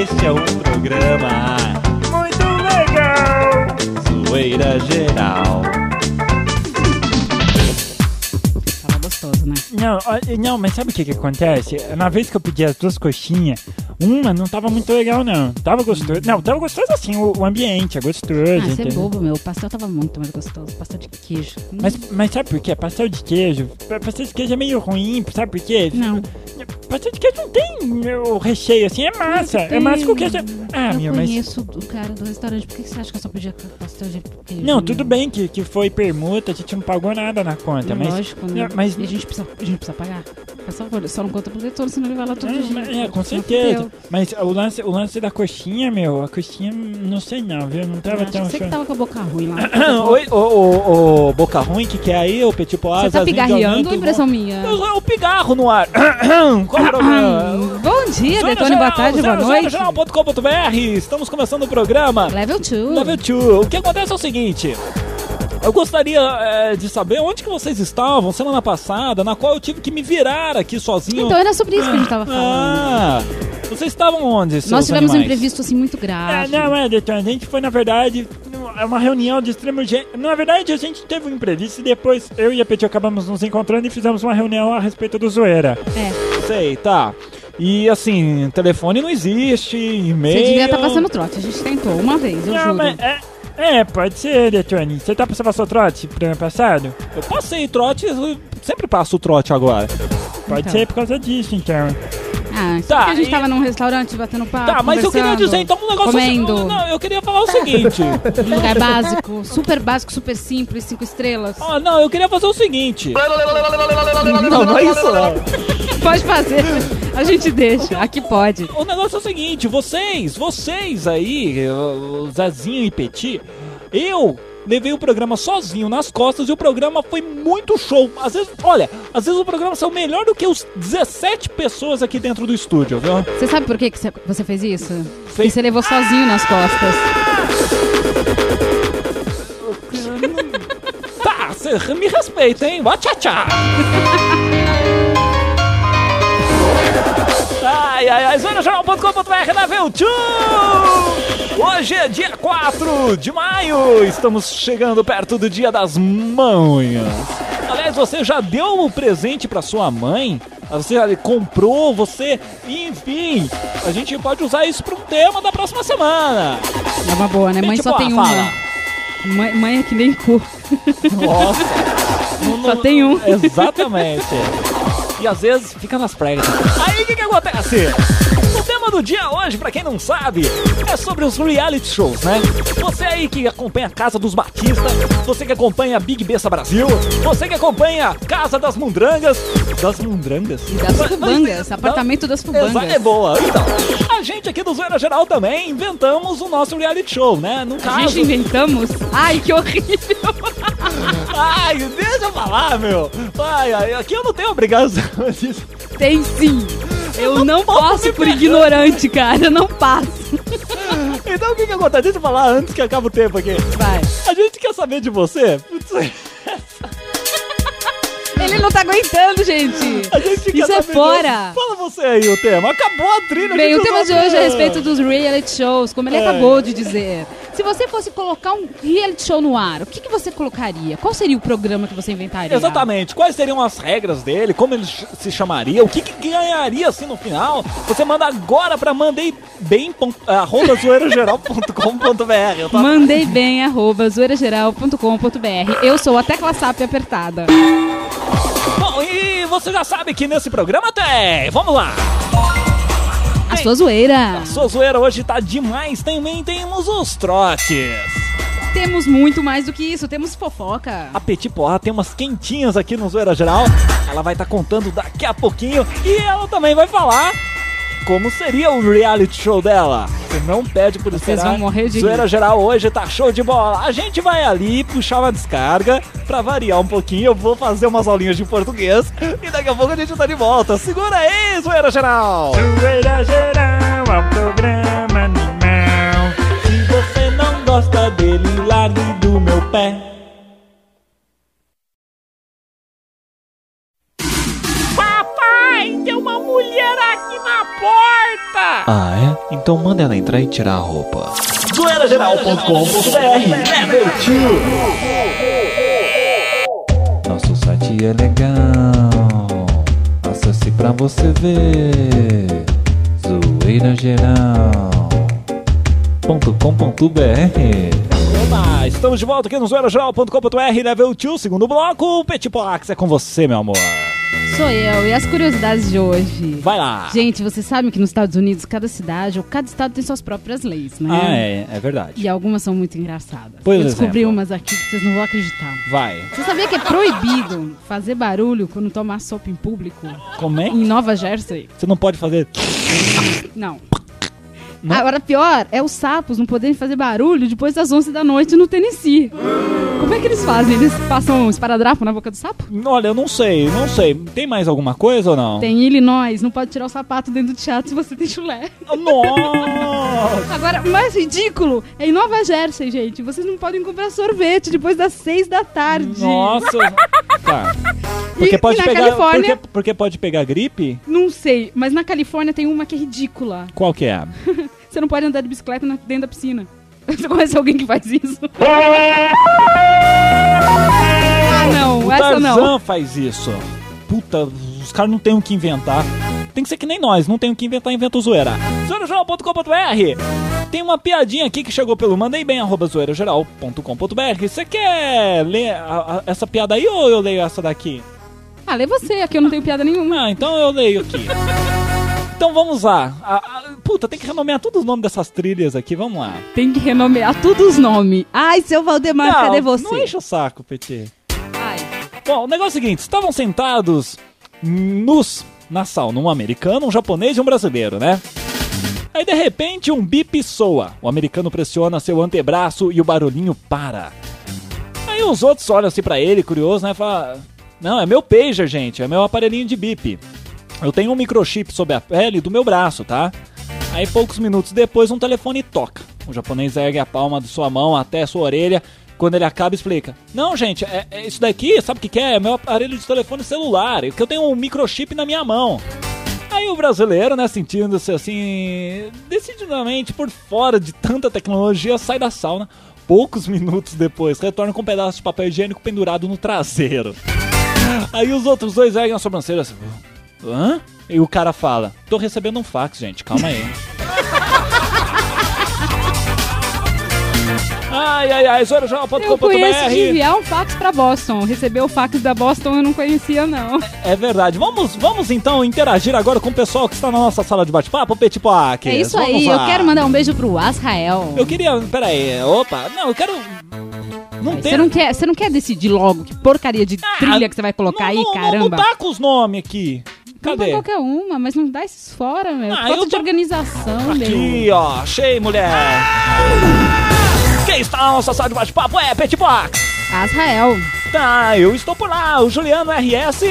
Este é um programa Muito legal! Zoeira Geral. Tava gostoso, né? Não, não, mas sabe o que que acontece? Na vez que eu pedi as duas coxinhas, uma não tava muito legal, não. Tava gostoso. Não, tava gostoso assim, o, o ambiente é gostoso. Ah, você é bobo, meu. O pastel tava muito mais gostoso. Pastel de queijo. Mas, mas sabe por quê? Pastel de queijo. pa- Pastel de queijo é meio ruim, sabe por quê? Não. Pastel de queijo não tem o recheio assim, é massa. É massa com queijo. Ah, eu meu, mas. conheço o cara do restaurante. Por que você acha que eu só podia pastel de queijo? Não, tudo bem que, que foi permuta, a gente não pagou nada na conta, mas. Lógico, né? Mas- E a gente precisa, a gente precisa pagar. Favor, só não conta pro leitor, senão ele vai lá todo É, dia. é, com certeza. Mas o lance, o lance da coxinha, meu, a coxinha, não sei não, viu? Não tava tão. você que tava com a boca ruim lá. Oi, ô, ô, ô, Boca Ruim, que que é aí, o Petit Poá? Você tá pigarreando impressão minha? O pigarro no ar. Qual o problema? Bom dia, Detone, boa tarde, boa noite. Jornal.com.br, estamos começando o programa. Level 2. Level 2. O que acontece é o seguinte. Eu gostaria é, de saber onde que vocês estavam semana passada, na qual eu tive que me virar aqui sozinho. Então era sobre isso que a gente tava falando. Ah, vocês estavam onde, seus Nós tivemos um animais? imprevisto assim muito É, grave. não, é, doutor, a gente foi, na verdade, é uma reunião de extrema urgência. Na verdade, a gente teve um imprevisto e depois eu e a Petit acabamos nos encontrando e fizemos uma reunião a respeito do zoeira. É, Sei, tá. E assim, telefone não existe, e-mail... você devia estar passando trote. A gente tentou uma vez, eu Não, juro. mas é, é, pode ser, Detone. Você tá você passou trote pro ano passado? Eu passei trote, eu sempre passo o trote agora. Pode Então. ser por causa disso, então. Ah, Tá, porque a gente e- tava num restaurante batendo papo. Tá, mas eu queria dizer então um negócio Comendo. assim. Não, eu queria falar o seguinte. Um lugar básico, super básico, super simples, cinco estrelas. Ó, não, eu queria fazer o seguinte. Não, não é isso não. Pode fazer, a gente deixa. Aqui pode. O negócio é o seguinte, vocês, vocês aí, o Zezinho e Petit, eu levei o programa sozinho nas costas e o programa foi muito show. Às vezes, olha, às vezes o programa saiu melhor do que os 17 pessoas aqui dentro do estúdio, viu? Você sabe por que que você- fez isso? Fez- você levou sozinho nas costas. Tá, me respeita, hein? Vá tchá tchá. Ai, ai, ai, zonajornal.com.br na Veltio! Hoje é dia 4 de maio, estamos chegando perto do dia das mães. Aliás, você já deu o presente pra sua mãe? Você já comprou, você... Enfim, a gente pode usar isso para um tema da próxima semana. É uma boa, né? Mãe Tipo, só tem uma. fala. Mãe, mãe é que nem cu. Nossa. Não- Só não- tem um. Exatamente. E às vezes fica nas pregas. Aí o que, que acontece? O tema do dia hoje, pra quem não sabe, é sobre os reality shows, né? Você aí que acompanha a Casa dos Batistas, você que acompanha Big Bessa Brasil, você que acompanha Casa das Mundrangas. Das Mundrangas? E das fubangas, apartamento das fubangas. Exato, é boa. Então, a gente aqui do Zoeira Geral também inventamos o nosso reality show, né? No A caso. gente inventamos? Ai, que horrível! Ai, deixa eu falar, meu. Ai, ai, aqui eu não tenho obrigação disso. Tem sim! Eu não posso posso por ignorante, cara. Eu não passo. Então o que que acontece? Deixa eu falar antes que acabe o tempo aqui. Vai. A gente quer saber de você. Ele não tá aguentando, gente. A gente quer Isso é fora. Fala você aí o tema. Acabou a trilha. Bem, o tema de hoje é a a- respeito dos reality shows, como ele É. acabou de dizer. Se você fosse colocar um reality show no ar, o que, que você colocaria? Qual seria o programa que você inventaria? Exatamente. Quais seriam as regras dele? Como ele se chamaria? O que, que ganharia assim no final? Você manda agora pra mandeibem.zoeirageral.com.br. Eu tô Mandei bem, arroba zoeirageral.com.br. Eu sou a tecla SAP apertada. Bom, e você já sabe que nesse programa tem. Vamos lá. A sua zoeira. Sua zoeira hoje tá demais. Também temos os trotes. Temos muito mais do que isso, temos fofoca. A Petit Porra tem umas quentinhas aqui no Zoeira Geral. Ela vai estar contando daqui a pouquinho. E ela também vai falar como seria o reality show dela. Você não pede por Vocês esperar. vão morrer de Zoeira rir. Geral hoje tá show de bola. A gente vai ali puxar uma descarga pra variar um pouquinho. Eu vou fazer umas aulinhas de português. E daqui a pouco a gente tá de volta. Segura aí, Zoeira Geral. Zoeira geral é um programa animal. Se você não gosta dele, largue do meu Ah, é? Então manda ela entrar e tirar a roupa. Zoeirageral.com.br Level 2 Nosso site é legal. Acesse pra você ver. Zoeirageral.com.br Olá, estamos de volta aqui no zoeirageral.com.br Level 2, segundo bloco. Petit Pox é com você, meu amor. Sou eu. E as curiosidades de hoje? Vai lá. Gente, vocês sabem que nos Estados Unidos, cada cidade ou cada estado tem suas próprias leis, né? Ah, é, é verdade. E algumas são muito engraçadas. Por eu descobri exemplo? umas aqui que vocês não vão acreditar. Vai. Você sabia que é proibido fazer barulho quando tomar sopa em público? Como é? Em Nova Jersey? Você não pode fazer. Não. Não? Agora, pior é os sapos não poderem fazer barulho depois das 11 da noite no Tennessee. Como é que eles fazem? Eles passam um esparadrapo na boca do sapo? Olha, eu não sei, não sei. Tem mais alguma coisa ou não? Tem Illinois, não pode tirar o sapato dentro do teatro se você tem chulé. Nossa! Agora, o mais ridículo é em Nova Jersey, gente. Vocês não podem comprar sorvete depois das 6 da tarde. Nossa! Tá. Porque E- pode e pegar. Califórnia? Porque, porque pode pegar gripe? Não sei, mas na Califórnia tem uma que é ridícula. Qual que é? Você não pode andar de bicicleta dentro da piscina. Você conhece alguém que faz isso? ah, não, O essa não. Tarzan faz isso. Puta, os caras não tem o que inventar. Tem que ser que nem nós, não tem o que inventar, inventa o zoeira. Zoeirageral.com.br Tem uma piadinha aqui que chegou pelo mandei bem, arroba zoeirageral.com.br. Você quer ler a- a- essa piada aí ou eu leio essa daqui? Ah, lê você, aqui eu não tenho piada nenhuma. Ah, então eu leio aqui. Então vamos lá. A- a- puta, tem que renomear todos os nomes dessas trilhas aqui, vamos lá. Tem que renomear todos os nomes. Ai, seu Valdemar, cadê você? Não enche o saco, PT. Ai, Bom, o negócio é o seguinte: estavam sentados nus na sauna, um americano, um japonês e um brasileiro, né? Aí de repente um bip soa. O americano pressiona seu antebraço e o barulhinho para. Aí os outros olham assim pra ele, curioso, né? Fala: Não, é meu pager, gente, é meu aparelhinho de bip. Eu tenho um microchip sob a pele do meu braço, tá? Aí poucos minutos depois um telefone toca. O japonês ergue a palma de sua mão até sua orelha. Quando ele acaba, explica: Não, gente, é, é isso daqui, sabe o que, que é? É meu aparelho de telefone celular, que eu tenho um microchip na minha mão. Aí o brasileiro, né, sentindo-se assim, decididamente por fora de tanta tecnologia, sai da sauna. Poucos minutos depois, retorna com um pedaço de papel higiênico pendurado no traseiro. Aí os outros dois erguem a sobrancelha assim. Hã? E o cara fala: Tô recebendo um fax, gente, calma aí. Ai, ai, ai, eu conheço de enviar um fax pra Boston. Receber o fax da Boston eu não conhecia, não. É verdade. Vamos, vamos então interagir agora com o pessoal que está na nossa sala de bate-papo, Petipoak. É isso aí, eu quero mandar um beijo pro Asrael. Eu queria. Peraí, opa. Não, eu quero. Não tem. Você não, quer, você não quer decidir logo que porcaria de Ah, trilha que você vai colocar não, aí, não, não, caramba? Não tá com os nomes aqui. Não Cadê? põe qualquer uma, mas não dá esses fora, meu. Ah, Falta de tô- organização, meu. Aqui, ó. Achei, mulher. Quem está na nossa sala de bate-papo é Petipox. Asrael, Tá, eu estou por lá. O Juliano RS.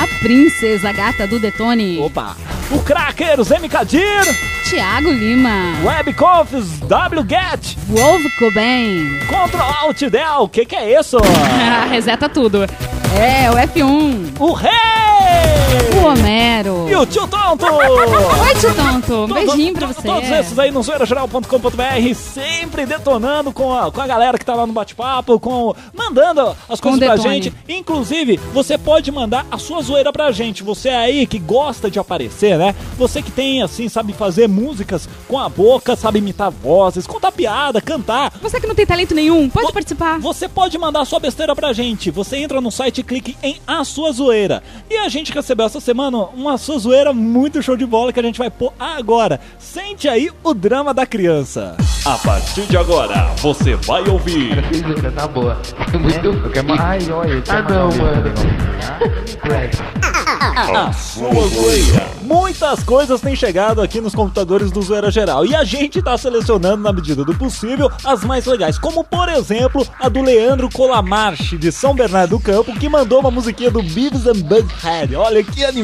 a princesa gata do Detone. Opa. O Crackers. Kadir. Tiago Lima. Webconfs WGet. Wolf Cobain. Ctrl Alt Del. O que que é isso? Reseta tudo. É, o F1. O Rei. O Homero. E o Tio Tonto. Oi, tio Tonto. Um beijinho pra você. Todos esses aí no zoeirageral.com.br, sempre detonando com a, com a galera que tá lá no bate-papo, com mandando as coisas o pra gente. Inclusive, você pode mandar a sua zoeira pra gente. Você aí que gosta de aparecer, né? Você que tem, assim, sabe fazer músicas com a boca, sabe imitar vozes, contar piada, cantar. Você que não tem talento nenhum, pode Vo- participar. Você pode mandar sua besteira pra gente. Você entra no site e clique em A Sua Zoeira. E a gente recebeu essa semana uma sua zoeira muito show de bola que a gente vai pôr agora. Sente aí o drama da criança. A partir de agora, você vai ouvir. Tá boa. Muito Ai, olha, Ah, não, mano. A sua zoeira. Muitas coisas têm chegado aqui nos computadores do Zoeira Geral e a gente tá selecionando na medida do possível as mais legais, como por exemplo a do Leandro Colamarche de São Bernardo do Campo que mandou uma musiquinha do Beavis and Butthead. Olha que animal.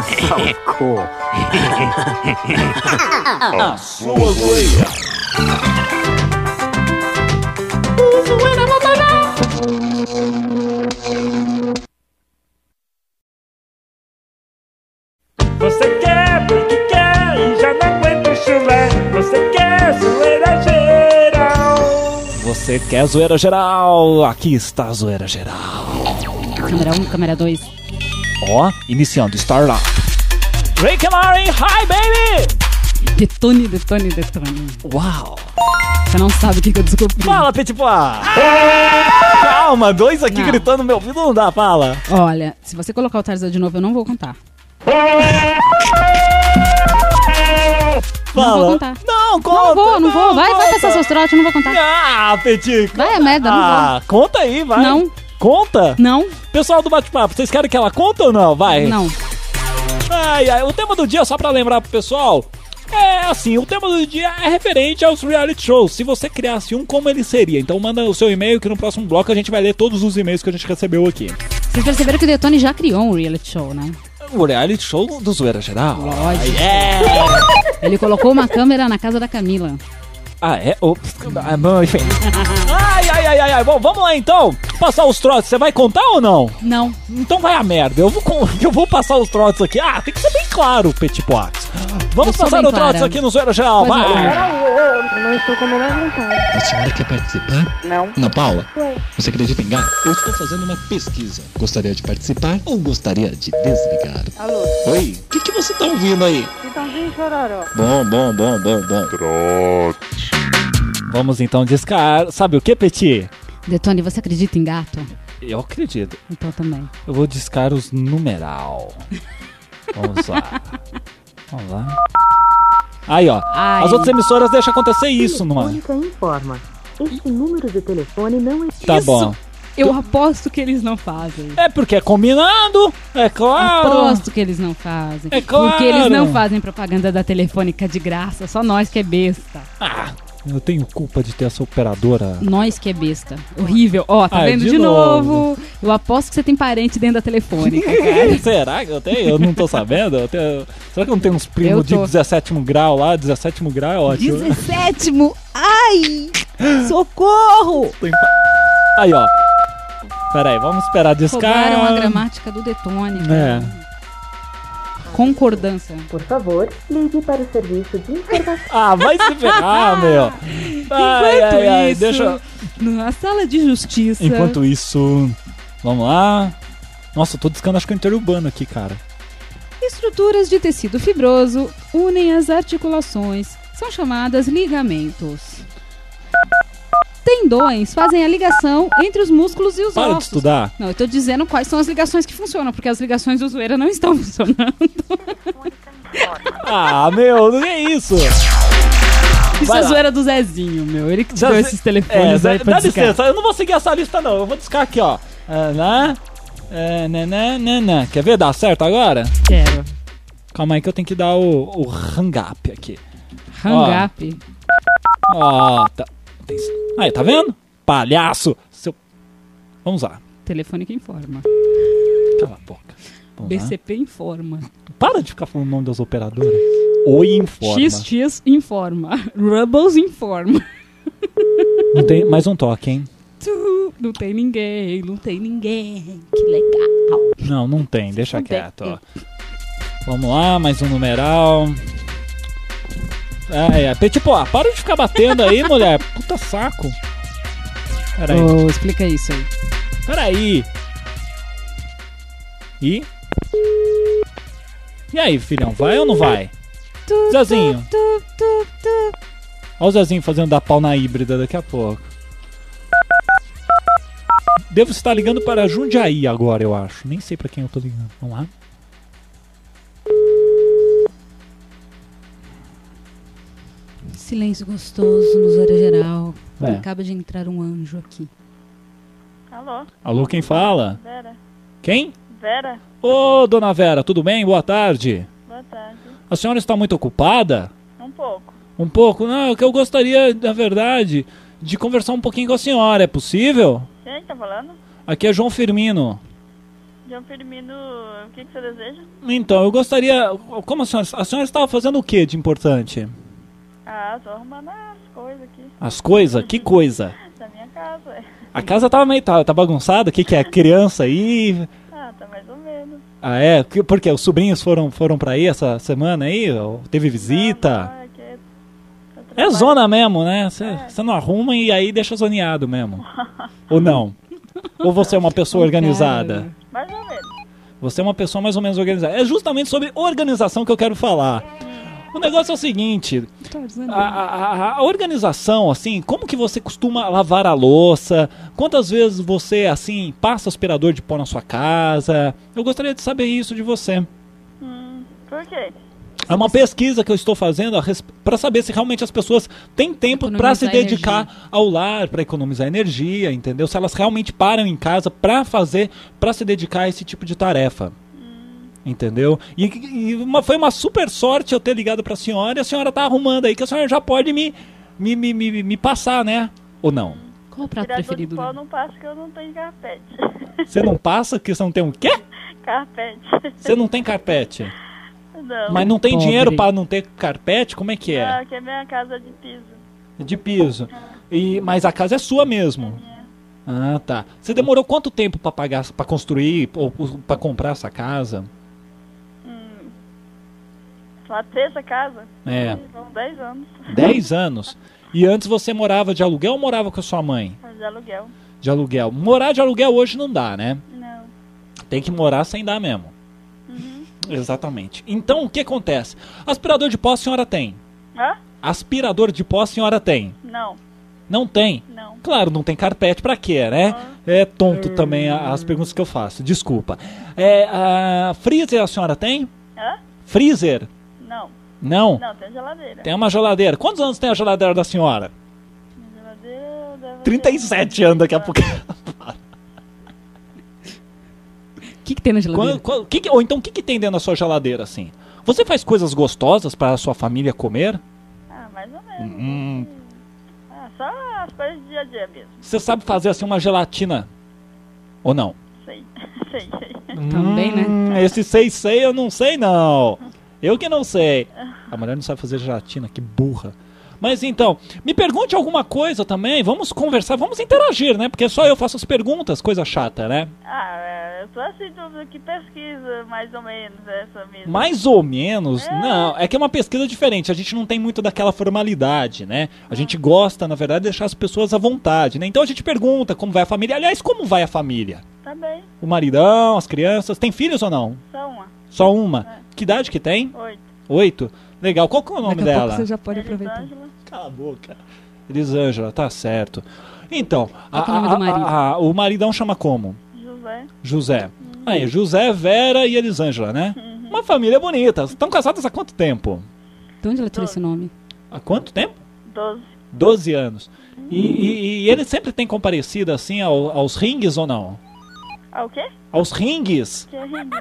So cool. Você quer porque quer e já não aguenta o chulé. Você quer zoeira geral. Você quer zoeira geral? Aqui está a zoeira geral. Câmera 1, câmera 2. Ó, iniciando, Star lá. Rick and Morty, hi baby! Detone, detone, detone. Uau! Você não sabe o que, que eu descobri. Fala, Petit Pois! Calma, dois aqui Não. gritando no meu ouvido não dá, fala. Olha, se você colocar o Tarzan de novo, eu não vou contar. Fala. vou contar. Não, conta. não vou, não vou. Vai, vai conta. passar seus trotes, eu não vou contar. Ah, Petit. Vai a merda, não Ah, conta aí, vai. Não. Conta. Não, Pessoal do bate-papo, vocês querem que ela conta ou não? Vai. não. Ai, ai, o tema do dia, só pra lembrar pro pessoal, é assim, o tema do dia é referente aos reality shows. Se você criasse um, como ele seria? Então manda o seu e-mail que no próximo bloco a gente vai ler todos os e-mails que a gente recebeu aqui. Vocês perceberam que o Detone já criou um reality show, né? O reality show do Zoeira Geral. Lógico. É. Ele colocou uma câmera na casa da Camila. Ah, é? Ops, ah, bom, enfim. Ai, ai, ai, ai, ai. Bom, vamos lá então. Passar os trotes, você vai contar ou não? Não. Então vai a merda. Eu vou, con- eu vou passar os trotes aqui. Ah, tem que ser bem claro, Petit Pois. Vamos Eu passar os trotes aqui no Zoeira Geral. Vai. não. A senhora quer participar? Não. Ana Paula? Você acredita em gato? Eu estou fazendo uma pesquisa. Gostaria de participar ou gostaria de desligar? Alô? Oi? O que, que você tá ouvindo aí? Bom, bom, bom, bom, bom. Vamos então discar. Sabe o que, Petit? Detone, você acredita em gato? Eu acredito. Então também. Eu vou discar os numeral. Vamos lá. Vamos lá. Aí, ó. Ai. As outras emissoras deixam acontecer isso, não é? Telefônica informa. Este número de telefone não existe. Tá bom. Eu aposto que eles não fazem. É porque é combinado, é claro. Aposto que eles não fazem. É claro. Porque eles não fazem propaganda da telefônica de graça. Só nós que é besta. Ah, eu tenho culpa de ter essa operadora. Nós que é besta. Horrível. Ó, tá Ai, vendo de de, novo. novo. Eu aposto que você tem parente dentro da telefônica. Será que eu tenho? Eu não tô sabendo. Eu tenho- Será que eu não tenho uns primos de tô. 17 grau lá? 17 grau é ótimo. 17 Ai! Socorro! Aí, ó. Pera aí, vamos esperar discar. Roubaram a gramática do Detone. É. Concordância. Por favor, ligue para o serviço de informação. Ah, vai se ferrar, meu. Ai, Enquanto ai, ai, isso, deixa. na sala de justiça. Enquanto isso, vamos lá. Nossa, eu tô discando acho que é interurbano aqui, cara. Estruturas de tecido fibroso unem as articulações. São chamadas ligamentos. Tendões fazem a ligação entre os músculos e os Para de ossos. estudar. Não, eu tô dizendo quais são as ligações que funcionam, porque as ligações do zoeira não estão funcionando. Ah, meu, não é isso. Isso Vai é lá. zoeira do Zezinho, meu. Ele que te deu se- esses telefones É, aí dá, pra dá discar. licença, eu não vou seguir essa lista, não. Eu vou discar aqui, ó. Ah, né? É, né, né, né, né. Quer ver? Dá certo agora? Quero. Calma aí que eu tenho que dar o, o hang up aqui. Hang up. Ó, tá. Tem- Aí, tá vendo? Palhaço! Seu... Vamos lá. Telefone que informa. Cala a boca. Vamos lá. BCP informa. Para de ficar falando o nome das operadoras. Oi, informa. XX informa. Rubbles informa. Não tem mais um toque, hein? Não tem ninguém, não tem ninguém. Que legal. Não, não tem. Deixa Não tem. quieto, ó. Vamos lá, mais um numeral. Ah, é. Tipo, ó, para de ficar batendo aí, mulher. Puta saco. Pera aí. Ô, explica isso aí. Pera aí. E? E aí, filhão, vai ou não vai? Zezinho. Olha o Zezinho fazendo dar pau na híbrida daqui a pouco. Devo estar ligando para Jundiaí agora, eu acho. Nem sei para quem eu tô ligando. Vamos lá. Silêncio gostoso nos área geral. É. Acaba de entrar um anjo aqui. Alô, Alô, quem fala? Vera? Quem? Vera? Ô, dona Vera, tudo bem? Boa tarde. Boa tarde. A senhora está muito ocupada? Um pouco. Um pouco? Não, é que eu gostaria, na verdade, de conversar um pouquinho com a senhora. É possível? Quem tá falando? Aqui é João Firmino. João Firmino, o que, que você deseja? Então, eu gostaria. Como a senhora. A senhora estava fazendo o que de importante? Ah, tô arrumando as coisas aqui As coisas? Que coisa? da minha casa. é. A casa tava meio. Tá, tá bagunçada? O que, que é? Criança aí? Ah, tá mais ou menos. Ah, é? Que- Por quê? Os sobrinhos foram, foram pra aí essa semana aí? Ou Teve visita? Não, é que é- É zona mesmo, né? Você não arruma e aí deixa zoneado mesmo. Ou não? Ou você é uma pessoa organizada? Mais ou menos. Você é uma pessoa mais ou menos organizada. É justamente sobre organização que eu quero falar. O negócio é o seguinte, a, a- a- a organização, assim, como que você costuma lavar a louça? Quantas vezes você, assim, passa aspirador de pó na sua casa? Eu gostaria de saber isso de você. Hum, por quê? É uma pesquisa que eu estou fazendo para saber se realmente as pessoas têm tempo para se dedicar ao lar, para economizar energia, entendeu? Se elas realmente param em casa para fazer, para se dedicar a esse tipo de tarefa. Entendeu? E, e uma- foi uma super sorte eu ter ligado para a senhora e a senhora tá arrumando aí, que a senhora já pode me, me, me, me, me passar, né? Ou não? Qual o prato Tirador preferido? eu não passo que eu não tenho carpete. Você não passa porque você não tem o quê? carpete. Você não tem carpete. Não. Mas não tem Pobre. dinheiro para não ter carpete? Como é que é? Não, que é minha casa de piso. De piso. E, mas a casa é sua mesmo. Ah, tá. Você demorou quanto tempo pra pagar, para construir ou para comprar essa casa? Hum. Lá ter essa casa? É. São 10 anos. 10 anos. E antes você morava de aluguel ou morava com a sua mãe? De aluguel. De aluguel. Morar de aluguel hoje não dá, né? Não. Tem que morar sem dar mesmo. Exatamente. Então o que acontece? Aspirador de pó a senhora tem. Hã? Aspirador de pó a senhora tem. Não. Não tem? Não. Claro, não tem carpete pra quê, né? É tonto também a- as perguntas que eu faço. Desculpa. É, a freezer a senhora tem? Hã? Freezer? Não. Não. Não, tem geladeira. Tem uma geladeira. Quantos anos tem a geladeira da senhora? Minha geladeira deve 37 anos daqui a pouco. O que, que tem na geladeira? Qual- qual- que que- ou então o que, que tem dentro da sua geladeira assim? Você faz coisas gostosas para a sua família comer? Ah, mais ou menos. Hum, Ah, só as coisas do dia a dia mesmo. você sabe fazer assim uma gelatina? Ou não? Sei. sei, sei. Também, né? Hum, Esse sei sei eu não sei não. Eu que não sei. A mulher não sabe fazer gelatina, que burra. Mas então, me pergunte alguma coisa também, vamos conversar, vamos interagir, né? Porque só eu faço as perguntas, coisa chata, né? Ah, é, eu tô assim, tudo que pesquisa, mais ou menos, essa mesmo. Mais ou menos, não, é que é uma pesquisa diferente, a gente não tem muito daquela formalidade, né? A gente gosta, na verdade, de deixar as pessoas à vontade, né? Então a gente pergunta como vai a família. Aliás, como vai a família? Tá bem, O maridão, as crianças, tem filhos ou não? só uma. Só uma. Que idade que tem? Oito. Oito. Legal. Qual que é o nome Daqui a pouco dela? você já pode aproveitar. Elisângela. Cala a boca. Elisângela, tá certo. Então, Qual que é o nome do marido? a- o maridão chama como? José. José. Aí, José, Vera e Elisângela, né? Uma família bonita. Estão casadas há quanto tempo? De onde ela tirou esse nome? Há quanto tempo? Doze. 12 anos. E, e- e ele sempre tem comparecido assim ao- aos ringues ou não? Ah, o quê? Aos ringues? Que é rindo.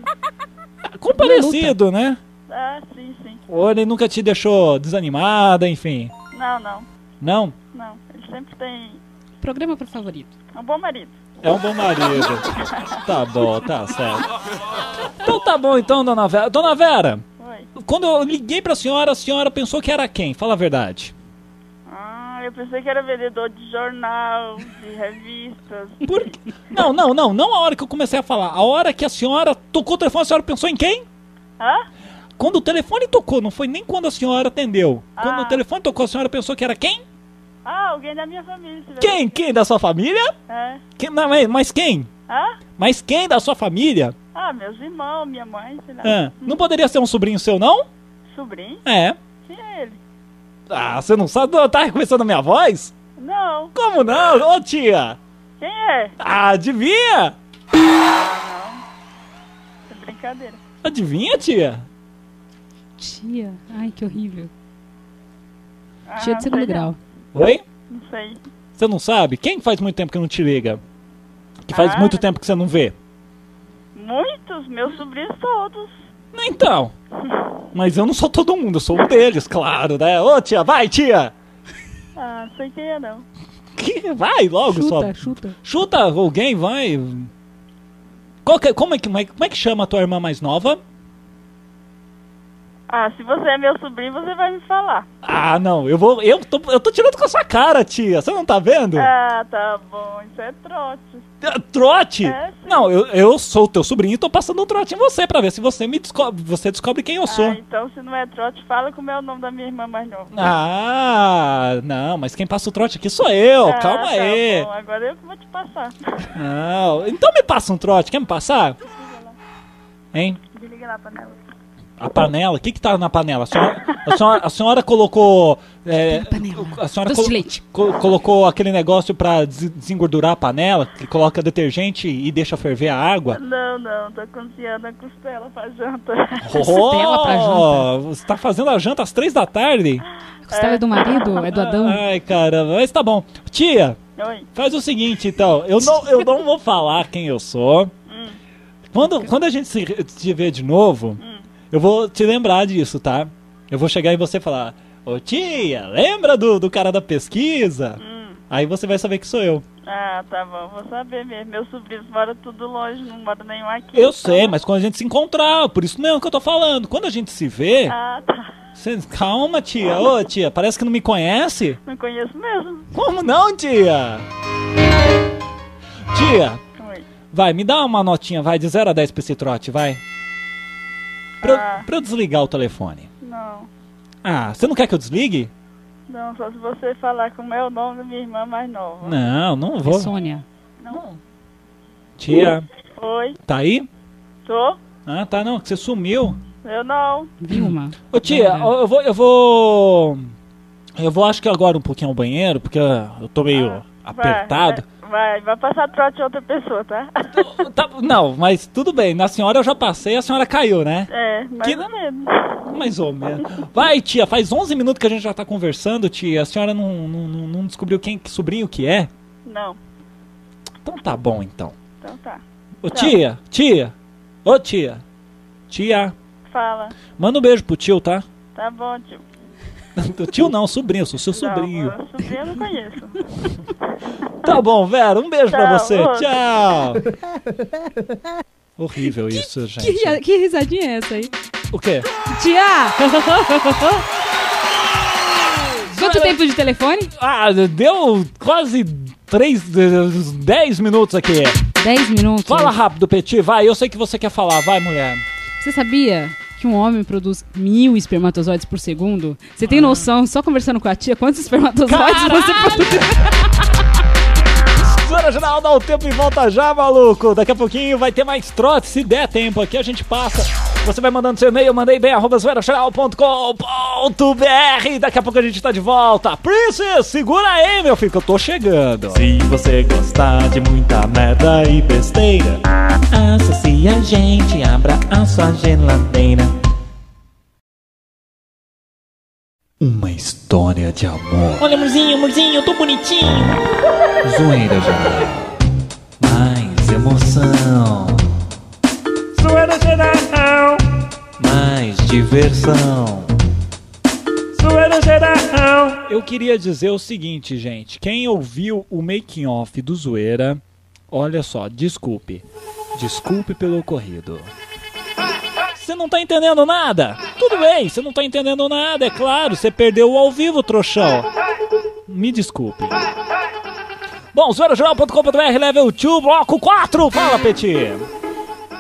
Comparecido, né? Ah, sim, sim. Ou ele nunca te deixou desanimada, enfim. Não, não, Não? não. Ele sempre tem Programa para favorito. um bom marido. É um bom marido. tá bom, tá certo. Então tá bom então, dona Vera. Dona Vera, Oi. quando eu liguei pra senhora, a senhora pensou que era quem? Fala a verdade. Ah, eu pensei que era vendedor de jornal, de revistas. Por... Não, não, não. Não a hora que eu comecei a falar. A hora que a senhora tocou o telefone, a senhora pensou em quem? Hã? Quando o telefone tocou, não foi nem quando a senhora atendeu. Quando Ah. o telefone tocou, a senhora pensou que era quem? Ah, alguém da minha família. Quem? Quem da sua família? É. Quem? Não, mas, mas quem? Hã? Mas quem da sua família? Ah, meus irmãos, minha mãe, sei lá. Ah, não poderia ser um sobrinho seu, não? Sobrinho? É. Quem é ele? Ah, você não sabe? Tá reconhecendo a minha voz? Não. Como não? Ô tia! Quem é? Ah, adivinha? É brincadeira. Adivinha, tia? Tia. Ai, que horrível. Ah, Tia de segundo grau. Oi? Não sei. Você não sabe? Quem faz muito tempo que não te liga? Que faz Ah. muito tempo que você não vê? Muitos, meus sobrinhos todos. Então. Mas eu não sou todo mundo, eu sou um deles, claro, né? Ô, tia, vai, tia! Ah, não sei quem é não. Que- Vai logo, só. Chuta, chuta. Chuta alguém, vai. Qual que- como, é que, como, é, é que chama a tua irmã mais nova? Ah, se você é meu sobrinho, você vai me falar. Ah, não, eu vou. Eu tô, eu tô tirando com a sua cara, tia. Você não tá vendo? Ah, tá bom. Isso é trote. Trote? É. não, eu, eu sou teu sobrinho e tô passando um trote em você pra ver se você me descobre, você descobre quem eu sou. Ah, então se não é trote, fala como é o nome da minha irmã mais nova. Ah, não, mas quem passa o trote aqui sou eu. Ah, Calma tá aí. Bom, agora eu que vou te passar. Não, então me passa um trote. Quer me passar? Hein? Desliga lá a panela. A panela? O que que tá na panela? A senhora, a senhora, a senhora colocou... é, panela. a senhora colo- leite. co- colocou aquele negócio pra des- desengordurar a panela, que coloca detergente e deixa ferver a água? Não, não, tô cozinhando a costela pra janta. Costela pra janta. Você tá fazendo a janta às três da tarde? Costela é do marido? É do Adão? Ai, caramba. Mas tá bom. Tia, Oi. Faz o seguinte, então. Eu não, eu não vou falar quem eu sou. Quando, quando a gente se, se vê de novo, eu vou te lembrar disso, tá? Eu vou chegar em você e falar: Ô tia, lembra do, do cara da pesquisa? Aí você vai saber que sou eu. Ah, tá bom, vou saber mesmo. Meus sobrinhos moram tudo longe, não moram nenhum aqui. Eu então- sei, mas quando a gente se encontrar, por isso mesmo que eu tô falando. Quando a gente se vê. Ah, tá. Você, calma, tia. Ô, tia, parece que não me conhece. Não conheço mesmo. Como não, tia? Tia, Oi. Vai, me dá uma notinha, vai, de 0 a 10 pra esse trote, vai. Pra, eu- Ah. pra eu desligar o telefone. Não, Ah, você não quer que eu desligue? não, só se você falar como é o nome da minha irmã mais nova. Não, não É vou. Sônia. Tia, Oi, tá aí? tô? Ah, tá, não, que você sumiu. Eu não. Vilma. Ô tia, Não, eu vou, eu vou... Eu vou, acho que agora um pouquinho ao banheiro, porque eu tô meio apertado. Vai, vai, vai passar trote a outra pessoa, tá? Tá, não, mas tudo bem, na senhora eu já passei, a senhora caiu, né? É, mais Que- ou menos. Mais ou menos. Vai, tia, faz 11 minutos que a gente já tá conversando, tia. A senhora não, não, não- não descobriu quem que sobrinho que é? Não, Então tá bom, então. então tá. Ô tia, tia, ô tia, tia, Fala. manda um beijo pro tio, tá? Tá bom, tio. Tio não, sobrinho, sou seu sobrinho. Não, sobrinho eu não conheço. Tá bom, Vera, um beijo pra Tchau, você. outro. Tchau. Horrível isso, Que, gente. ria- que risadinha é essa aí? O quê? Tia! Quanto tempo de telefone? Ah, deu quase 3, 10 minutos aqui. 10 minutos. Fala rápido, Petit, vai. Eu sei que você quer falar, vai, mulher. Você sabia que um homem produz mil espermatozoides por segundo? Você tem noção, só conversando com a tia, quantos espermatozoides você produz? Zona Geral, dá o tempo e volta já, maluco. Daqui a pouquinho vai ter mais trote. Se der tempo aqui, a gente passa. Você vai mandando seu e-mail, mandei bem, arroba. Daqui a pouco a gente tá de volta. Princess, segura aí, meu filho, que eu tô chegando. Se você gostar de muita merda e besteira, associe a gente, abra a sua geladeira. Uma história de amor. Olha, amorzinho, amorzinho, eu tô bonitinho. Zoeira geral. Mais emoção. Zoeira geral, Mais diversão. zoeira geral. Eu queria dizer o seguinte, gente. Quem ouviu o making off do Zoeira, olha só, desculpe. Desculpe pelo ocorrido. Você não tá entendendo nada? Tudo bem, você não tá entendendo nada, é claro. Você perdeu o ao vivo, trouxão. Me desculpe. Bom, zoeirageral.com.br, level 2, bloco 4. Fala, Petit.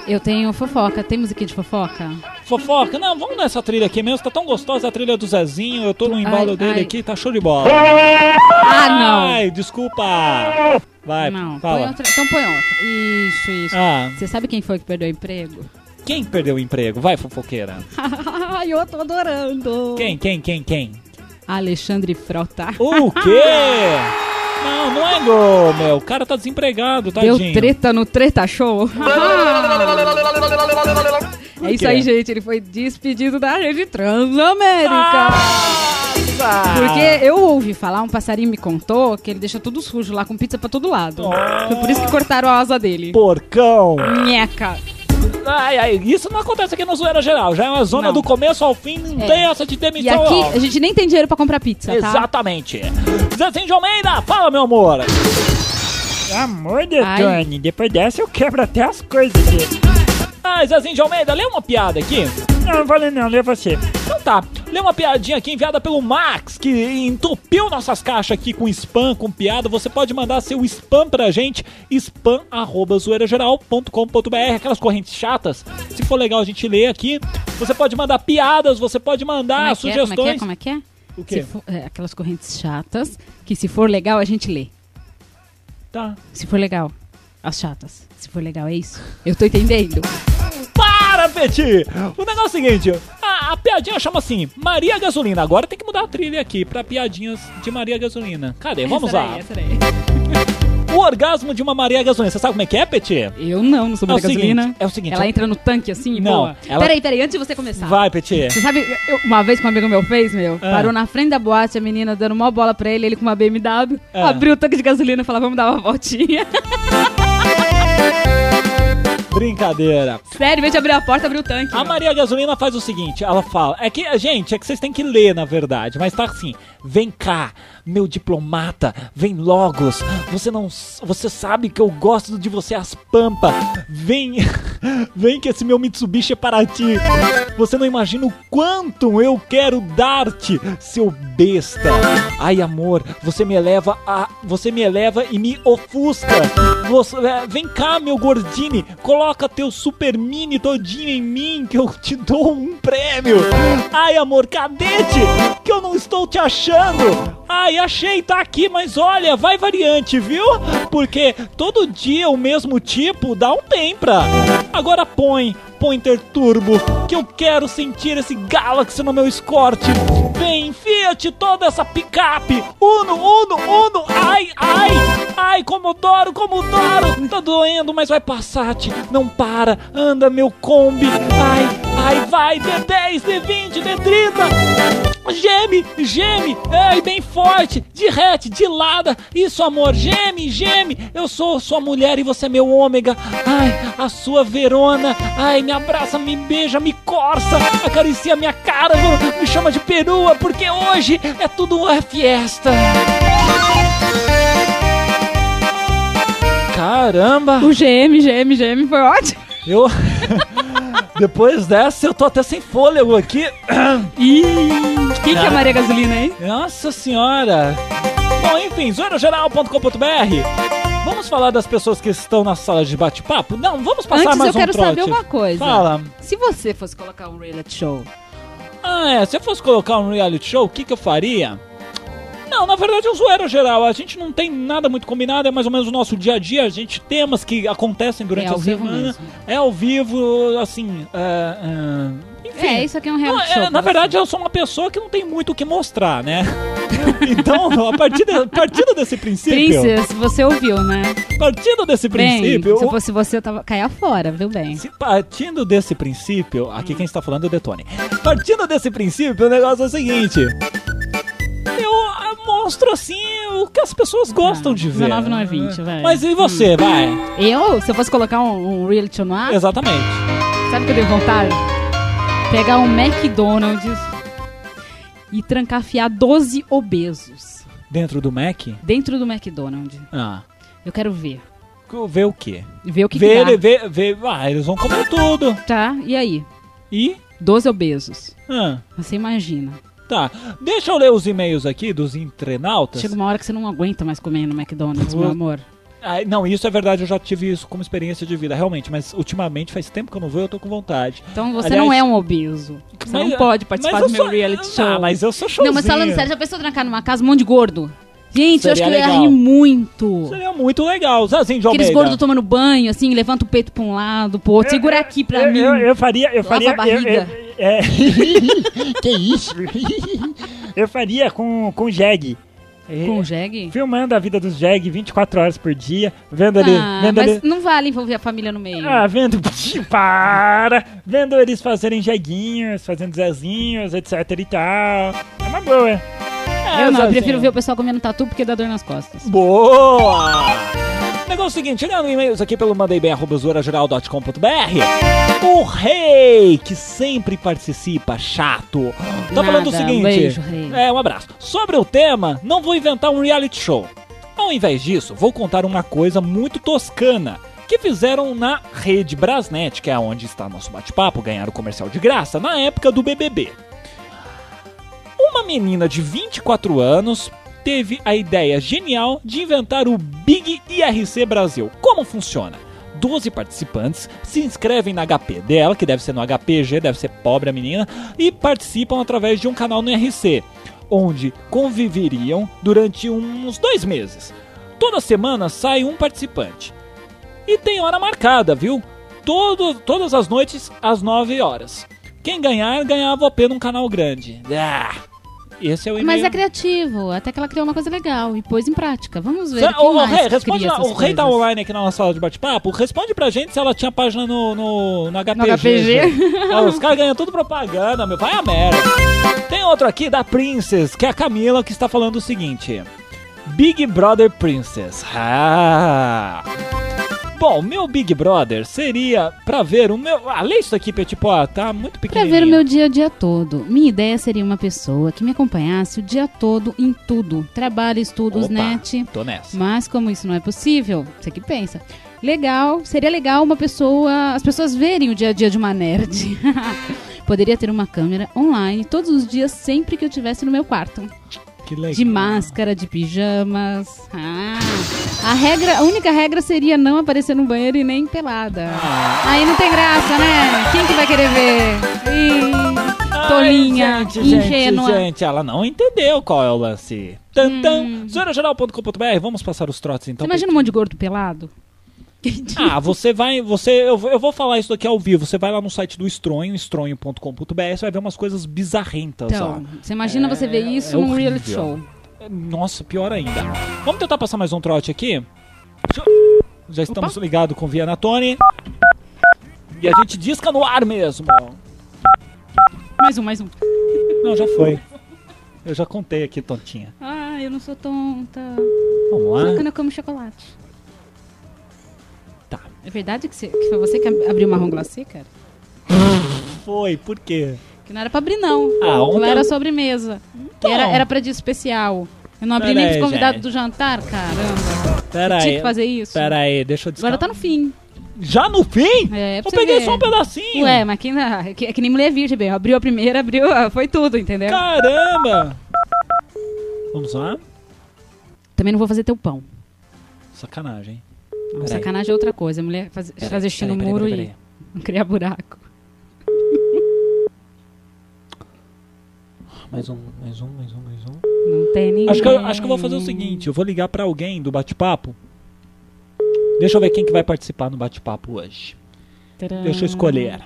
Eu tenho fofoca. Tem musiquinha de fofoca? Fofoca, não, vamos nessa trilha aqui mesmo, tá tão gostosa a trilha do Zezinho, eu tô no embalo Ai, dele ai. aqui, tá show de bola. Ah, não. Ai, desculpa. Vai, Não, põe fala. outra. Então põe outra. Isso, isso. Ah, Você sabe quem foi que perdeu o emprego? Quem perdeu o emprego? Vai, fofoqueira. Eu tô adorando. Quem, quem, quem, quem? Alexandre Frota. O quê? Não, não é emprego, meu. O cara tá desempregado, Deu tadinho. treta no Treta Show. é isso aí, gente. Ele foi despedido da rede Transamérica. Nossa! Porque eu ouvi falar, um passarinho me contou que ele deixa tudo sujo lá com pizza pra todo lado. Foi por isso que cortaram a asa dele. Porcão. Nheca. Ai, ai, isso não acontece aqui no Zoeira Geral. Já é uma zona Não. do começo ao fim, não É. tem essa de E demissão. aqui não. a gente nem tem dinheiro pra comprar pizza, tá? Exatamente. Zezinho de Almeida, fala, meu amor. Amor de Ai. Tony, depois dessa eu quebro até as coisas aqui. Ai, Zezinho de Almeida, lê uma piada aqui. Não, não vale não, lê você. Então tá, lê uma piadinha aqui enviada pelo Max, que entupiu nossas caixas aqui com spam, com piada. Você pode mandar seu spam pra gente, spam arroba zoeirageral.com.br, aquelas correntes chatas. Se for legal a gente lê aqui. Você pode mandar piadas, você pode mandar Como é que é? sugestões. Como é que é? Como é que é? O quê? For- é, aquelas correntes chatas que se for legal a gente lê. Tá. Se for legal. As chatas. Se for legal, é isso? Eu tô entendendo. O negócio é o seguinte, a, a piadinha chama assim, Maria Gasolina. Agora tem que mudar a trilha aqui pra piadinhas de Maria Gasolina. Cadê? Vamos Essa lá. daí, essa daí. O orgasmo de uma Maria Gasolina. Você sabe como é que é, Peti? Eu não, não sou É Maria gasolina. seguinte, é o seguinte, Ela ó. entra no tanque assim e Não, boa. ela- Peraí, peraí, antes de você começar. Vai, Peti. Você sabe, eu- uma vez que um amigo meu fez, meu, Ah. parou na frente da boate, a menina dando mó bola pra ele, ele com uma BMW, Ah. abriu o tanque de gasolina e falou, vamos dar uma voltinha. Brincadeira. Sério, em vez de abrir a porta, abriu o tanque. A meu. Maria Gasolina faz o seguinte, ela fala, é que, gente, é que vocês têm que ler, na verdade, mas tá assim, vem cá, meu diplomata, vem logos, você não, você sabe que eu gosto de você as pampa, vem, vem que esse meu Mitsubishi é para ti, você não imagina o quanto eu quero dar-te, seu besta, ai amor, você me eleva a, você me eleva e me ofusca, você, é, vem cá, meu gordini, coloca teu super mini todinho em mim que eu te dou um prêmio. Ai, amor, cadete, que eu não estou te achando. Ai, achei, tá aqui, mas olha, vai variante, viu? Porque todo dia o mesmo tipo dá um bem pra. Agora põe, Pointer Turbo, que eu quero sentir esse Galaxy no meu Escort. Vem, Fiat, toda essa picape. Uno, Uno, Uno. Ai, ai, ai, Comodoro, Comodoro. Tá doendo, mas vai passar, -te. Não para. Anda, meu Kombi. Ai, ai, vai. D10, D20, D30. Geme, geme, ai, bem forte, derrete, dilada, isso amor, geme, geme, eu sou sua mulher e você é meu ômega, ai, a sua Verona, ai, me abraça, me beija, me corça, acaricia minha cara, me chama de perua, porque hoje é tudo é fiesta. Caramba, O GM, GM, GM foi ótimo. eu... Depois dessa eu tô até sem fôlego aqui. Ih, quem que é. Maria Gasolina, hein? Nossa senhora! Bom, enfim, zoeirageral.com.br Vamos falar das pessoas que estão na sala de bate-papo? Não, vamos passar Antes mais eu um quero trote. saber uma coisa. Fala. Se você fosse colocar um reality show, Ah, é, se eu fosse colocar um reality show, o que que eu faria? Não, na verdade é um zoeira geral. A gente não tem nada muito combinado, é mais ou menos o nosso dia a dia. A gente temas que acontecem durante É a semana. É ao vivo, assim. é, é, enfim. é, isso aqui é um Não, reality é, show. na pra verdade, eu sou uma pessoa que não tem muito o que mostrar, né? então, a partir, de- partindo desse princípio. Princess, você ouviu, né? Partindo desse Bem, princípio. se o- fosse você, eu tava caia fora, viu bem? se partindo desse princípio, aqui quem está falando é o Detone. Partindo desse princípio, o negócio é o seguinte. Eu ah, mostro assim o que as pessoas gostam de ver. 19 não é 20, velho. Mas e você, vai? Eu, se eu fosse colocar um, um reality no ar, Exatamente. sabe o que eu tenho vontade? Pegar um McDonald's e trancafiar 12 obesos Dentro do Mac? dentro do McDonald's. Ah. Eu quero ver. Ver o quê? Ver o que, que ver, dá. ver, ver. Ah, eles vão comer tudo. Tá, e aí? E. 12 obesos. Ah, Você imagina. tá. Deixa eu ler os e-mails aqui dos internautas. Chega uma hora que você não aguenta mais comer no McDonald's, meu Vou- amor. Ah, não, isso é verdade, eu já tive isso como experiência de vida, realmente, mas ultimamente faz tempo que eu não vou e eu tô com vontade. Então você Aliás, não é um obeso. Você mas- não pode participar do eu meu sou- reality show. Ah, mas eu sou showzinho. Não, mas falando sério, já pensou trancar numa casa um monte de gordo? Gente, eu acho Seria que eu ia legal. rir muito. Seria muito legal. Zazinho de Aqueles Almeida. gordos tomando banho, assim, levanta o peito pra um lado, pro outro. Segura aqui pra eu, mim. Eu, eu faria, eu Lava faria, a barriga. eu- eu- é, Que isso? eu faria com com Jeg. Com o Jeg? Filmando a vida dos Jeg 24 horas por dia, vendo ele. Ah, vendo mas ele não vale envolver a família no meio. ah, vendo. Para! Vendo eles fazerem jeguinhos, fazendo zezinhos, etc e tal. É uma boa. É, eu não, eu prefiro ver o pessoal comendo tatu porque dá dor nas costas. Boa! Negócio é o seguinte, chegando e-mails aqui pelo mandeibem.zorageral.com.br O rei, que sempre participa, chato, tá Nada, falando o seguinte... um beijo, rei. É, um abraço. Sobre o tema, não vou inventar um reality show. Ao invés disso, vou contar uma coisa muito toscana que fizeram na rede Brasnet, que é onde está nosso bate-papo, ganharam o comercial de graça, na época do BBB. Uma menina de 24 anos teve a ideia genial de inventar o Big IRC Brasil. Como funciona? 12 participantes se inscrevem na HP dela, que deve ser no HPG, deve ser pobre a menina, e participam através de um canal no IRC, onde conviveriam durante uns dois meses. Toda semana sai um participante. E tem hora marcada, viu? Todo, todas as noites, às 9 horas. Quem ganhar, ganhava OP num canal grande. Ah, esse é o. Mas é criativo, até que ela criou uma coisa legal e pôs em prática. Vamos ver. Cê- mais Rei, responde lá, o Rei tá online aqui na nossa sala de bate-papo. Responde pra gente se ela tinha página no, no, no HPG. No HPG? Ah, os caras ganham tudo propaganda, meu. Vai a merda. Tem outro aqui da Princess, que é a Camila, que está falando o seguinte: Big Brother Princess. Ah. Bom, meu Big Brother seria pra ver o meu. Ah, lê isso aqui, tipo, ó, tá muito Pra pequenininho. ver o meu dia a dia todo. Minha ideia seria uma pessoa que me acompanhasse o dia todo em tudo. Trabalho, estudos, Opa, net. Tô nessa. Mas como isso não é possível, você que pensa. Legal, seria legal uma pessoa, as pessoas verem o dia a dia de uma nerd. Poderia ter uma câmera online todos os dias, sempre que eu estivesse no meu quarto. Que legal. De máscara, de pijamas. Ah, a regra, a única regra seria não aparecer no banheiro e nem pelada. Aí não tem graça, né? Quem que vai querer ver? Ih, tolinha, Ai, gente, ingênua. Gente, gente, ela não entendeu qual é o lance. Tantão. Zorageral.com.br, vamos passar os trotes então. Hum. Você imagina um monte de gordo pelado? Ah, você vai, você, eu, vou- eu vou falar isso daqui ao vivo. Você vai lá no site do Estronho, estronho.com.br, você vai ver umas coisas bizarrentas, Então, ó. você imagina você ver isso é num horrível. reality show. Nossa, pior ainda. Vamos tentar passar mais um trote aqui? Já estamos ligados com o Viana Tony. E a gente disca no ar mesmo. Mais um, mais um. Não, já foi. Eu já contei aqui, tontinha. Ah, eu não sou tonta. Vamos Só lá. quando eu como chocolate. É verdade que, você- que foi você que ab- abriu o marrom glacê, cara? Foi, por quê? Que não era pra abrir, não. Ah, ontem Não era sobremesa. Então. Era, era pra dia especial. Eu não abri Pera nem aí, pros convidados do jantar, caramba. Pera Eu aí. tinha que fazer isso. Pera aí, deixa eu Agora tá no fim. Já no fim? É, pra Eu peguei ver. só um pedacinho. Ué, mas quem, é que, é que nem mulher virgem, bem. Abriu a primeira, abriu, foi tudo, entendeu? Caramba! Vamos lá? Também não vou fazer teu pão. Sacanagem, hein? Não, Peraí. sacanagem é outra coisa. A mulher faz, Peraí, fazer xixi no peraí, muro peraí, e criar buraco. Mais um, mais um, mais um, mais um. Não tem ninguém. Acho que, eu, acho que eu vou fazer o seguinte: eu vou ligar pra alguém do bate-papo. Deixa eu ver quem que vai participar no bate-papo hoje. Tcharam. Deixa eu escolher.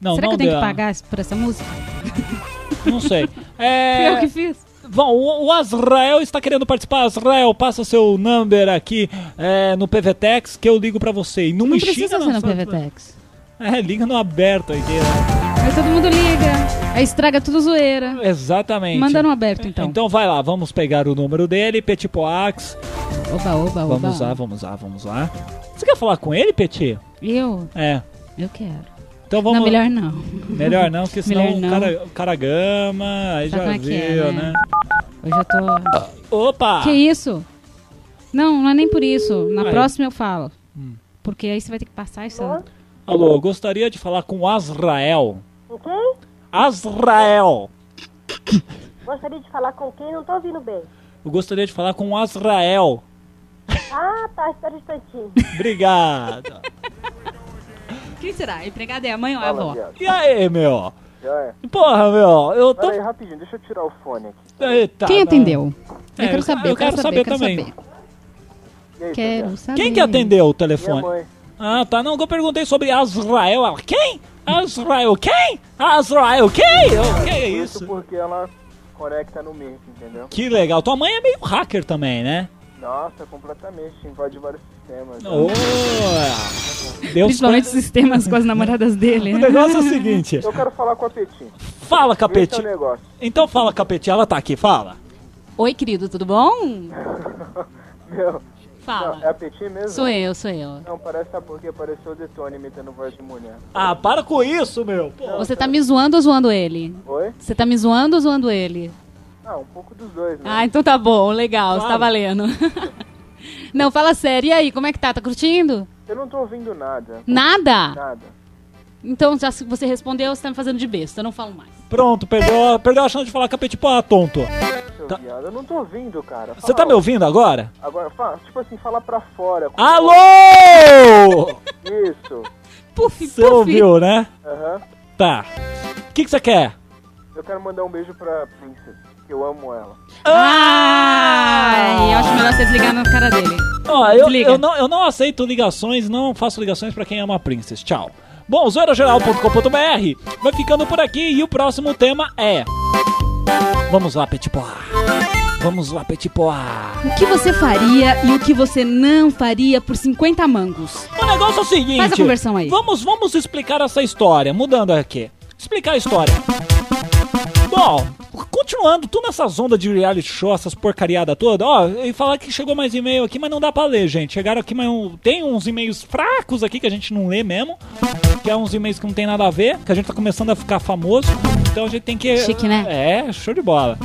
Não, Será não que eu tenho deu. que pagar por essa música? Não sei. Fui É. eu que fiz. Bom, o Azrael está querendo participar. Azrael, passa seu number aqui é, no PVTex que eu ligo pra você. E não, Não me precisa xinga ser no sua- PVTex. É, liga no aberto aqui. né? Aí todo mundo liga. Aí estraga tudo zoeira. Exatamente. Manda no aberto, então. Então vai lá, vamos pegar o número dele, Petipoax. Oba, oba, oba. Vamos lá, vamos lá, vamos lá. Você quer falar com ele, Petit? Eu? É. Eu quero. Então vamos. Não, melhor não. Melhor não, porque senão Melhor o não. cara, o cara gama, aí Sabe já é que viu, é, né? né? Hoje eu tô... Opa! Que isso? Não, não é nem por isso. Na Ué. próxima eu falo. Hum. Porque aí você vai ter que passar isso. Alô, eu gostaria de falar com o Azrael. Com quem? Azrael! Gostaria de falar com quem? Não tô ouvindo bem. Eu gostaria de falar com o Azrael. Ah, tá, espera um instantinho. Obrigado. Quem será? A empregada é a mãe ou a avó? E aí, meu? Já é. Porra, meu, eu tô. Pera aí, rapidinho, deixa eu tirar o fone aqui. Eita, Quem não. atendeu? É, eu quero saber, eu quero saber, eu quero também. saber. Aí, Quero saber. Quem que atendeu o Minha telefone? mãe. Ah, tá. Não, eu perguntei sobre Azrael. Ela, quem? Azrael quem? Azrael quem? O que é Isso isso? porque ela conecta no Mirk, entendeu? Que legal. Tua mãe é meio hacker também, né? Nossa, completamente. Invade vários sistemas. né? Oh, Deus Principalmente os sistemas com as namoradas dele. O né? negócio é o seguinte. Eu quero falar com a Petit. Fala, é o negócio. Então fala, Capeti. Ela tá aqui, fala. Oi, querido, tudo bom? Meu, Fala. não, é a Petit mesmo? Sou eu, sou eu. Não, parece sabe porque apareceu o Detone imitando voz de mulher. Ah, para com isso, meu. Pô. Você tá me zoando ou zoando ele? Oi? Você tá me zoando ou zoando ele? Ah, um pouco dos dois, né? Ah, então tá bom, legal, Claro. tá valendo. Não, fala sério. E aí, como é que tá? Tá curtindo? Eu não tô ouvindo nada. Nada? Nada. Então, já se você respondeu, você tá me fazendo de besta. Eu não falo mais. Pronto, perdeu, perdeu a chance de falar Capeti. Pô, ah, tonto. Seu Tá. viado, eu não tô ouvindo, cara. Você tá me ouvindo agora? Agora, fala, tipo assim, fala pra fora. com- Alô! Isso. Puf, Você ouviu, né? Aham. Tá. O que que você quer? Eu quero mandar um beijo pra Princess, que eu amo ela. Ai, eu acho melhor você desligar na cara dele. Ó, eu, Desliga. eu, não, eu não aceito ligações, não faço ligações pra quem ama a Princess. Tchau. Bom, zoeirageral.com.br vai ficando por aqui e o próximo tema é. Vamos lá, Petit Pois. Vamos lá, Petit Pois. O que você faria e o que você não faria por 50 mangos? O negócio é o seguinte. Faz a conversão aí. Vamos, vamos explicar essa história, mudando aqui. Explicar a história. Bom, continuando, tu nessas ondas de reality show, essas porcariadas toda, ó, e falar que chegou mais e-mail aqui, mas não dá pra ler, gente. Chegaram aqui, mas tem uns e-mails fracos aqui que a gente não lê mesmo, que é uns e-mails que não tem nada a ver, que a gente tá começando a ficar famoso, então a gente tem que... Chique, né? É, show de bola.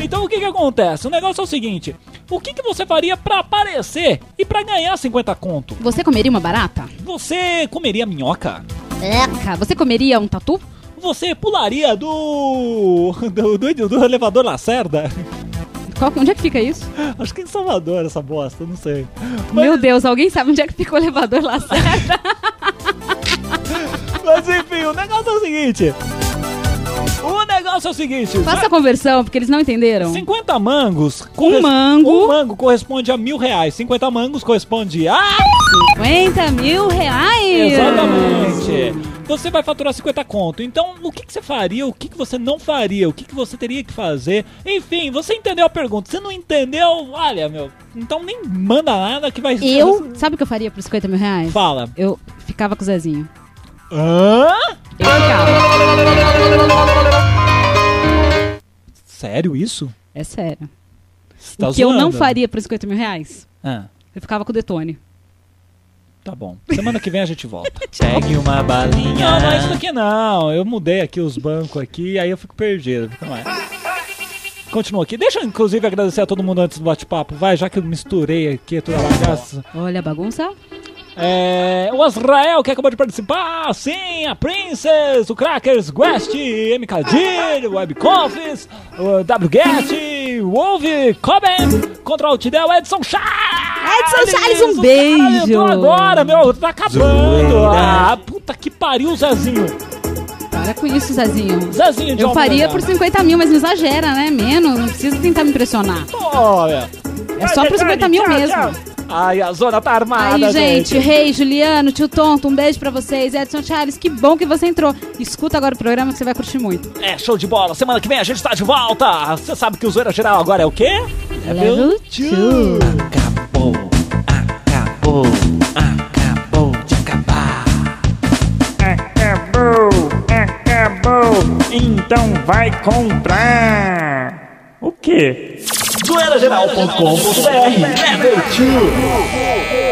Então o que que acontece? O negócio é o seguinte, o que que você faria pra aparecer e pra ganhar 50 conto? Você comeria uma barata? Você comeria minhoca? Eca. Você comeria um tatu? Você pularia do. do, do, do elevador Lacerda? Qual, onde é que fica isso? Acho que em Salvador essa bosta, não sei. Meu Deus, alguém sabe onde é que fica o elevador lá certo? Mas enfim, o negócio é o seguinte. O negócio é o seguinte. Faça a conversão, porque eles não entenderam. 50 mangos. Um mango. Um mango corresponde a mil reais. 50 mangos corresponde a. 50 mil reais! Exatamente. Você vai faturar 50 conto. Então, o que, que você faria? O que, que você não faria? O que, que você teria que fazer? Enfim, você entendeu a pergunta. Você não entendeu? Olha, meu. Então nem manda nada que vai Eu, sabe o que eu faria por 50 mil reais? Fala. Eu ficava com o Zezinho. Hã? Eu ficava. Sério isso? É sério. Você tá o que eu não zoando? faria por 50 mil reais? Ah, Eu ficava com o Detone. tá bom. Semana que vem a gente volta. Pegue uma balinha. Não, não é isso aqui não. Eu mudei aqui os bancos aqui, aí eu fico perdido. Fica mais. Continua aqui. Deixa eu, inclusive, agradecer a todo mundo antes do bate-papo. Vai, já que eu misturei aqui toda a bagaça. Olha a bagunça. É, o Azrael que acabou de participar, sim, a Princess, o Crackers, Guest, MKD, o WGet, o Wolve, Coben, Control Tidel, Edson Charles! Edson Charles, um beijo. cara agora, meu, tá acabando! Ah, puta que pariu, Zezinho! Para com isso, Zezinho. Zezinho de Eu faria por Alvorada. 50 mil, mas não exagera, né? Menos, não precisa tentar me impressionar. Olha! É só por 50 mil mesmo. Ai, a zona tá armada, Aí, gente, Rei, Juliano, Tio Tonto, um beijo pra vocês. Edson Charles, que bom que você entrou. Escuta agora o programa que você vai curtir muito. É show de bola. Semana que vem a gente tá de volta. Você sabe que o Zoeira Geral agora é o quê? Level 2. Acabou, acabou, acabou de acabar. Acabou, acabou. Então vai comprar. O quê? Zoeirageral.com.br Level 2